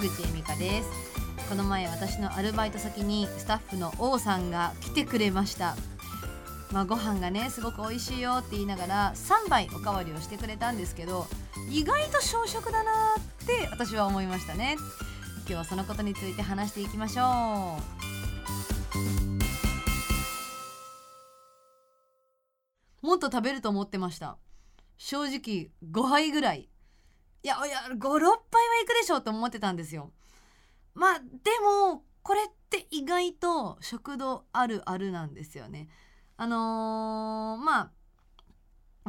口恵美香です。この前私のアルバイト先にスタッフの王さんが来てくれました。まあ、ご飯がねすごく美味しいよって言いながら3杯おかわりをしてくれたんですけど意外と小食だなって私は思いましたね。今日はそのことについて話していきましょう。もっと食べると思ってました。正直5杯ぐらい。いやいや56杯はいくでしょうと思ってたんですよ。まあでもこれって意外と食堂あるあるなんですよね。あのー、まあ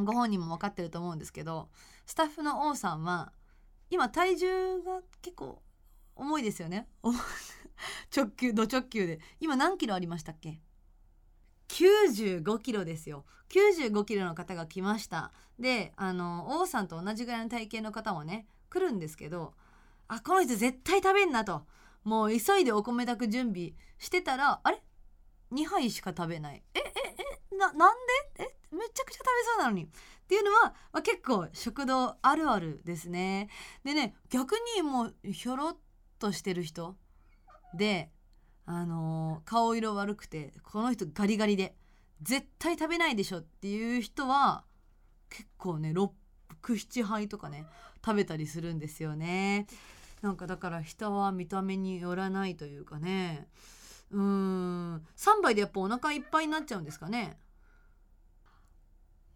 ご本人も分かってると思うんですけどスタッフの王さんは今体重が結構重いですよね。直球ド直球で。今何キロありましたっけ？95キロですよ。95キロの方が来ました。であの王さんと同じぐらいの体型の方もね来るんですけどあこの人絶対食べんなと。もう急いでお米炊く準備してたらあれ？2杯しか食べない。えええななんで？えめちゃくちゃ食べそうなのに。っていうのは、まあ、結構食堂あるあるですね。でね逆にもうひょろっとしてる人であの、顔色悪くてこの人ガリガリで絶対食べないでしょっていう人は結構ね67杯とかね食べたりするんですよね。なんかだから人は見た目によらないというかね。うーん。3杯でやっぱお腹いっぱいになっちゃうんですかね。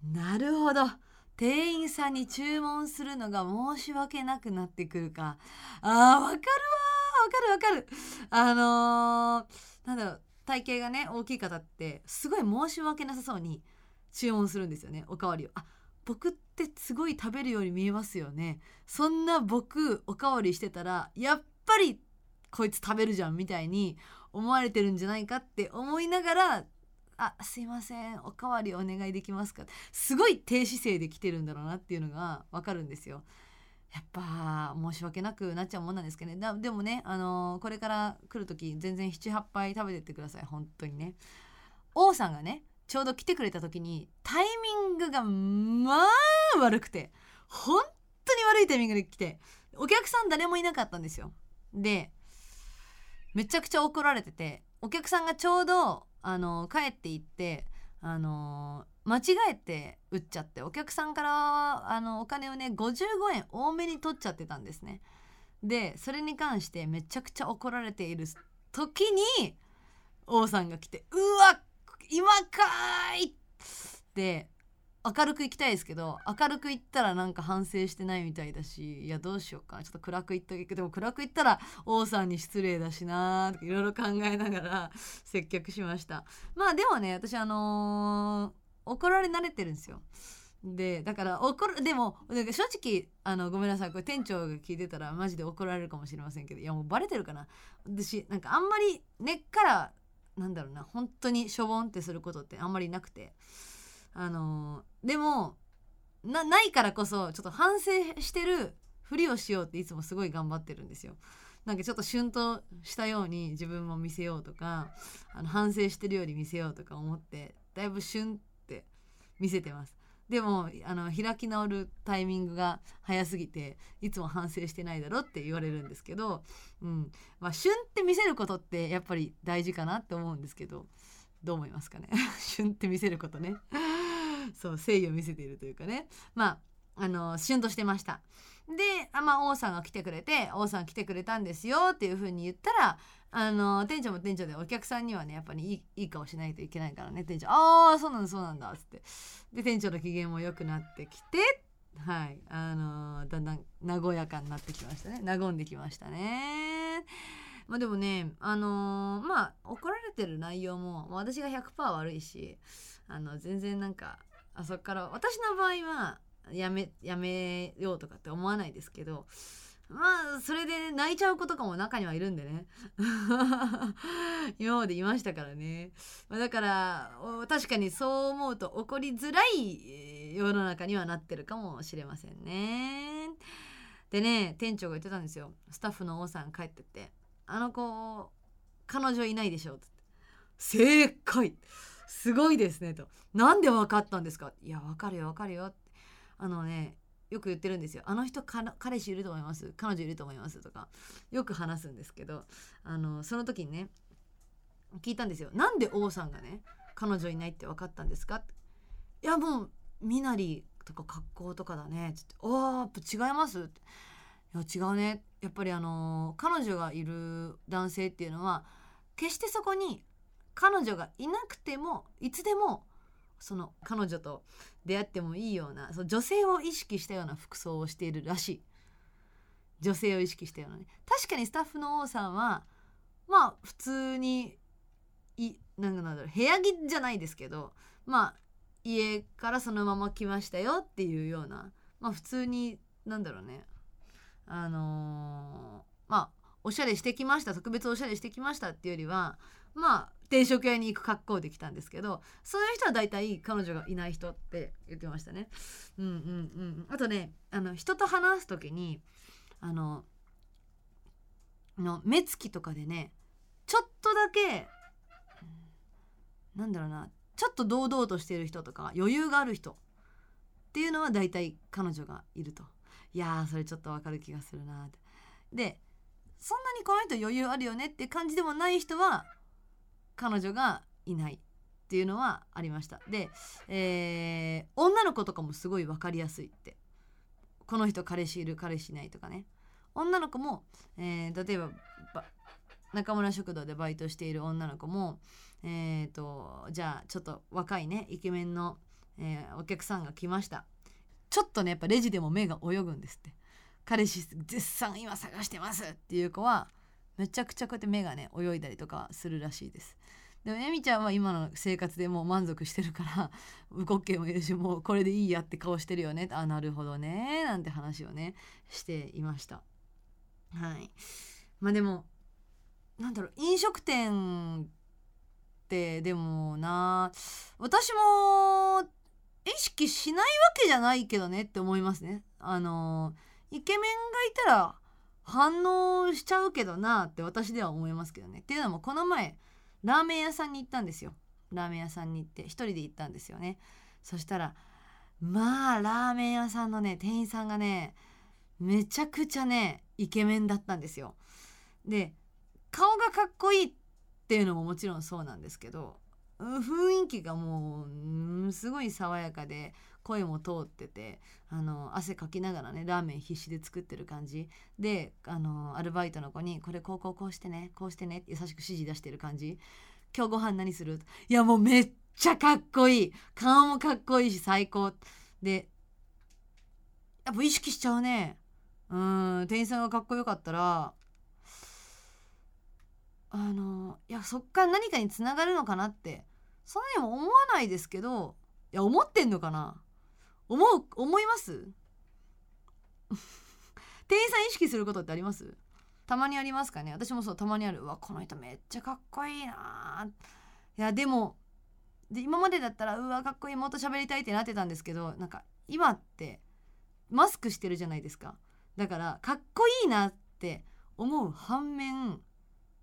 なるほど。店員さんに注文するのが申し訳なくなってくるか。あーわかるわわかるわかるあのー、なんだろう体型がね大きい方ってすごい申し訳なさそうに注文するんですよねおかわりをあ僕ってすごい食べるように見えますよねそんな僕おかわりしてたらやっぱりこいつ食べるじゃんみたいに思われてるんじゃないかって思いながら「あすいませんおかわりお願いできますか?」すごい低姿勢で来てるんだろうなっていうのが分かるんですよ。やっぱ申し訳なくなっちゃうもんなんですけどねでもね、あのー、これから来る時全然78杯食べてってください本当にね。王さんがねちょうど来てくれた時にタイミングがまあ悪くて本当に悪いタイミングで来てお客さん誰もいなかったんですよ。でめちゃくちゃ怒られててお客さんがちょうどあの帰っていってあの間違えて売っちゃってお客さんからあのお金をね55円多めに取っちゃってたんですね。でそれに関してめちゃくちゃ怒られている時に王さんが来て「うわ今かーい!」って明るく行きたいですけど明るく行ったらなんか反省してないみたいだしいやどうしようかちょっと暗く行ったけどでも暗く行ったら王さんに失礼だしなーとかいろいろ考えながら接客しましたまあでもね私あのー、怒られ慣れてるんですよ。でだから怒るでも正直あのごめんなさい。これ店長が聞いてたらマジで怒られるかもしれませんけど。いやもうバレてるかな。私なんかあんまり根っからなんだろうな。本当にしょぼんってすることってあんまりなくて。あのでもなないからこそちょっと反省してるふりをしようっていつもすごい頑張ってるんですよ。なんかちょっとシュンとしたように自分も見せようとかあの反省してるように見せようとか思ってだいぶシュン見せてます。でもあの開き直るタイミングが早すぎていつも反省してないだろって言われるんですけど、うんまあ、旬って見せることってやっぱり大事かなって思うんですけどどう思いますかね？旬って見せることね。そう誠意を見せているというかねまああのシュンとしてましたであ、まあ、王さんが来てくれて王さん来てくれたんですよっていう風に言ったらあの店長も店長でお客さんにはねやっぱりいいいい顔しないといけないからね店長「ああそうなんだそうなんだ」っつってで店長の機嫌も良くなってきてはいあのだんだん和やかになってきましたね和んできましたね。まあでもねあのー、まあ怒られてる内容も私が100%悪いしあの全然なんかあそこから私の場合はやめやめようとかって思わないですけどまあそれで泣いちゃう子とかも中にはいるんでね。今までいましたからね、ま、だから確かにそう思うと怒りづらい世の中にはなってるかもしれませんね。でね店長が言ってたんですよ。スタッフの王さん帰ってって「あの子彼女いないでしょ」って。正解。すごいですねと。なんで分かったんですか？いや分かるよ分かるよ。あのねよく言ってるんですよ。あの人彼氏いると思います？彼女いると思います？とかよく話すんですけどあのその時にね聞いたんですよ。なんで王さんがね彼女いないって分かったんですか？いやもう身なりとか格好とかだね」つって「ああやっぱ違います」って「いや違うね」やっぱりあの、彼女がいる男性っていうのは決してそこに彼女がいなくてもいつでもその彼女と出会ってもいいようなその女性を意識したような服装をしているらしい。女性を意識したようなね。確かにスタッフの王さんはまあ普通にいなんだろう部屋着じゃないですけどまあ家からそのまま来ましたよっていうようなまあ普通になんだろうね。あのー、まあおしゃれしてきました特別おしゃれしてきましたっていうよりはまあ定食屋に行く格好できたんですけどそういう人は大体彼女がいない人って言ってましたね。うんうんうん、あとねあの人と話す時にあのの目つきとかでねちょっとだけなんだろうなちょっと堂々としてる人とか余裕がある人っていうのは大体彼女がいると。いやそれちょっとわかる気がするなって。でそんなにこの人余裕あるよねって感じでもない人は彼女がいないっていうのはありました。で、えー、女の子とかもすごい分かりやすいって。この人彼氏いる彼氏いないとかね。女の子も、えー、例えば中村食堂でバイトしている女の子もえーと、じゃあちょっと若いねイケメンの、えー、お客さんが来ました。ちょっとねやっぱレジでも目が泳ぐんですって。彼氏絶賛今探してますっていう子はめちゃくちゃこうやって目がね泳いだりとかするらしいです。でもエミちゃんは今の生活でもう満足してるから動けもいるしもうこれでいいやって顔してるよね。あなるほどね。なんて話をねしていました。はい。まあでもなんだろう飲食店ってでもな私も意識しないわけじゃないけどねって思いますね。あのイケメンがいたら反応しちゃうけどなって私では思いますけどね。っていうのもこの前ラーメン屋さんに行ったんですよ。ラーメン屋さんに行って一人で行ったんですよね。そしたらまあラーメン屋さんのね店員さんがねめちゃくちゃねイケメンだったんですよ。で顔がかっこいいっていうのももちろんそうなんですけど雰囲気がもうすごい爽やかで声も通っててあの汗かきながらねラーメン必死で作ってる感じ。であのアルバイトの子に「これこうこうこうしてねこうしてね」優しく指示出してる感じ「今日ご飯何する?」いやもうめっちゃかっこいい。顔もかっこいいし最高。でやっぱ意識しちゃうね。うん店員さんがかっこよかったら。あのいやそっから何かにつながるのかなって。そんなにも思わないですけどいや思ってんのかな。思う思います？店員さん意識することってあります？たまにありますかね？私もそうたまにある。うわこの人めっちゃかっこいいないやでもで今までだったらうわかっこいいもっと喋りたいってなってたんですけどなんか今ってマスクしてるじゃないですか。だからかっこいいなって思う反面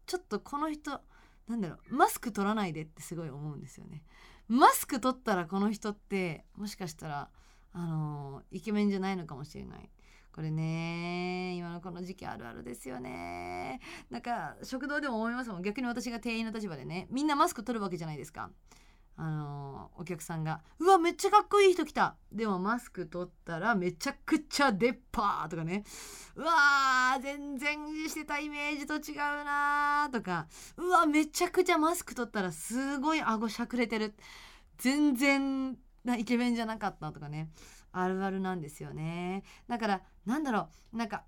ちょっとこの人なんだろうマスク取らないでってすごい思うんですよね。マスク取ったらこの人ってもしかしたらあの、イケメンじゃないのかもしれない。これね今のこの時期あるあるですよね。なんか食堂でも思いますもん。逆に私が店員の立場でねみんなマスク取るわけじゃないですか。あのお客さんが「うわめっちゃかっこいい人来た!」でもマスク取ったらめちゃくちゃ出っ歯とかね「うわー全然してたイメージと違うな」とか「うわめちゃくちゃマスク取ったらすごい顎しゃくれてる。全然 イケメンじゃなかった」とかね。あるあるなんですよね。だからなんだろう。なんか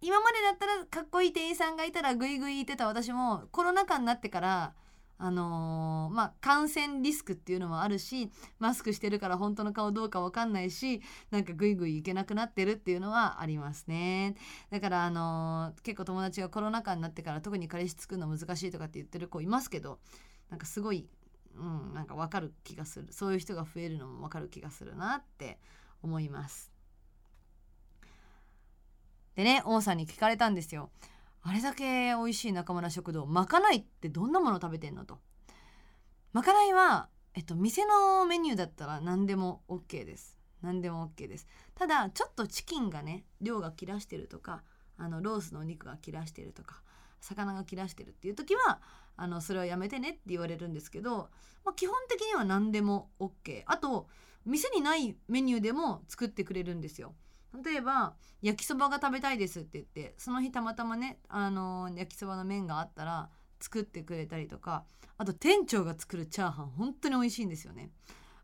今までだったらかっこいい店員さんがいたらグイグイ言ってた。私もコロナ禍になってからあのー、まあ、感染リスクっていうのもあるしマスクしてるから本当の顔どうか分かんないしなんかグイグイいけなくなってるっていうのはありますね。だからあのー、結構友達がコロナ禍になってから特に彼氏作るの難しいとかって言ってる子いますけどなんかすごいうんなんか分かる気がする。そういう人が増えるのも分かる気がするなって思います。でね王さんに聞かれたんですよ。あれだけ美味しい中村食堂まかないってどんなもの食べてんのと。まかないは、えっと、店のメニューだったら何でも OK です。何でも OK です。ただちょっとチキンがね量が切らしてるとかあのロースのお肉が切らしてるとか魚が切らしてるっていう時はあのそれはやめてねって言われるんですけど、まあ、基本的には何でも OK あと店にないメニューでも作ってくれるんですよ。例えば焼きそばが食べたいですって言ってその日たまたまねあの焼きそばの麺があったら作ってくれたりとかあと店長が作るチャーハン本当に美味しいんですよね。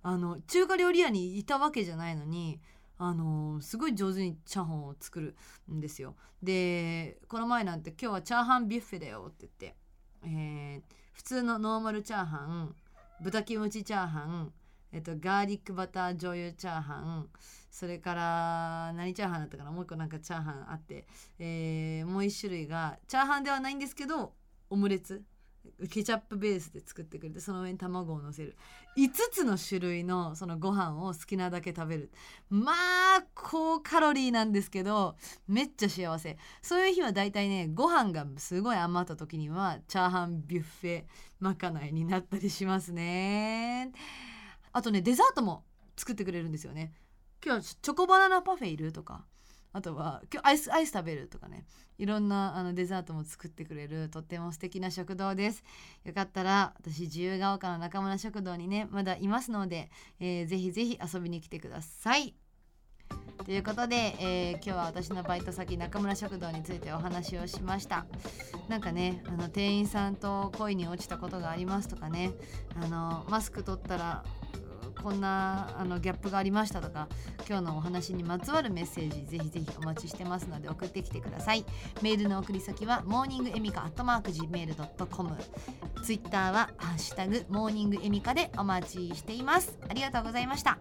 あの中華料理屋にいたわけじゃないのにあのすごい上手にチャーハンを作るんですよ。でこの前なんて今日はチャーハンビュッフェだよって言って、えー、普通のノーマルチャーハン豚キムチチャーハンえっと、ガーリックバター醤油チャーハンそれから何チャーハンだったかな？もう一個なんかチャーハンあって、えー、もう一種類がチャーハンではないんですけどオムレツ。ケチャップベースで作ってくれてその上に卵をのせる。5つの種類のそのご飯を好きなだけ食べる。まあ高カロリーなんですけどめっちゃ幸せ。そういう日はだいたいねご飯がすごい余った時にはチャーハンビュッフェまかないになったりしますね。あとねデザートも作ってくれるんですよね。今日チョコバナナパフェいるとか。あとは今日アイスアイス食べるとかね。いろんなあのデザートも作ってくれるとっても素敵な食堂です。よかったら私自由が丘の中村食堂にねまだいますので、えー、ぜひぜひ遊びに来てください。ということで、えー、今日は私のバイト先中村食堂についてお話をしました。なんかねあの店員さんと恋に落ちたことがありますとかね。あのマスク取ったらこんなあのギャップがありましたとか今日のお話にまつわるメッセージぜひぜひお待ちしてますので送ってきてください。メールの送り先はモーニングエミカアットマーク Gmail.com ツイッターはハッシュタグモーニングエミカでお待ちしています。ありがとうございました。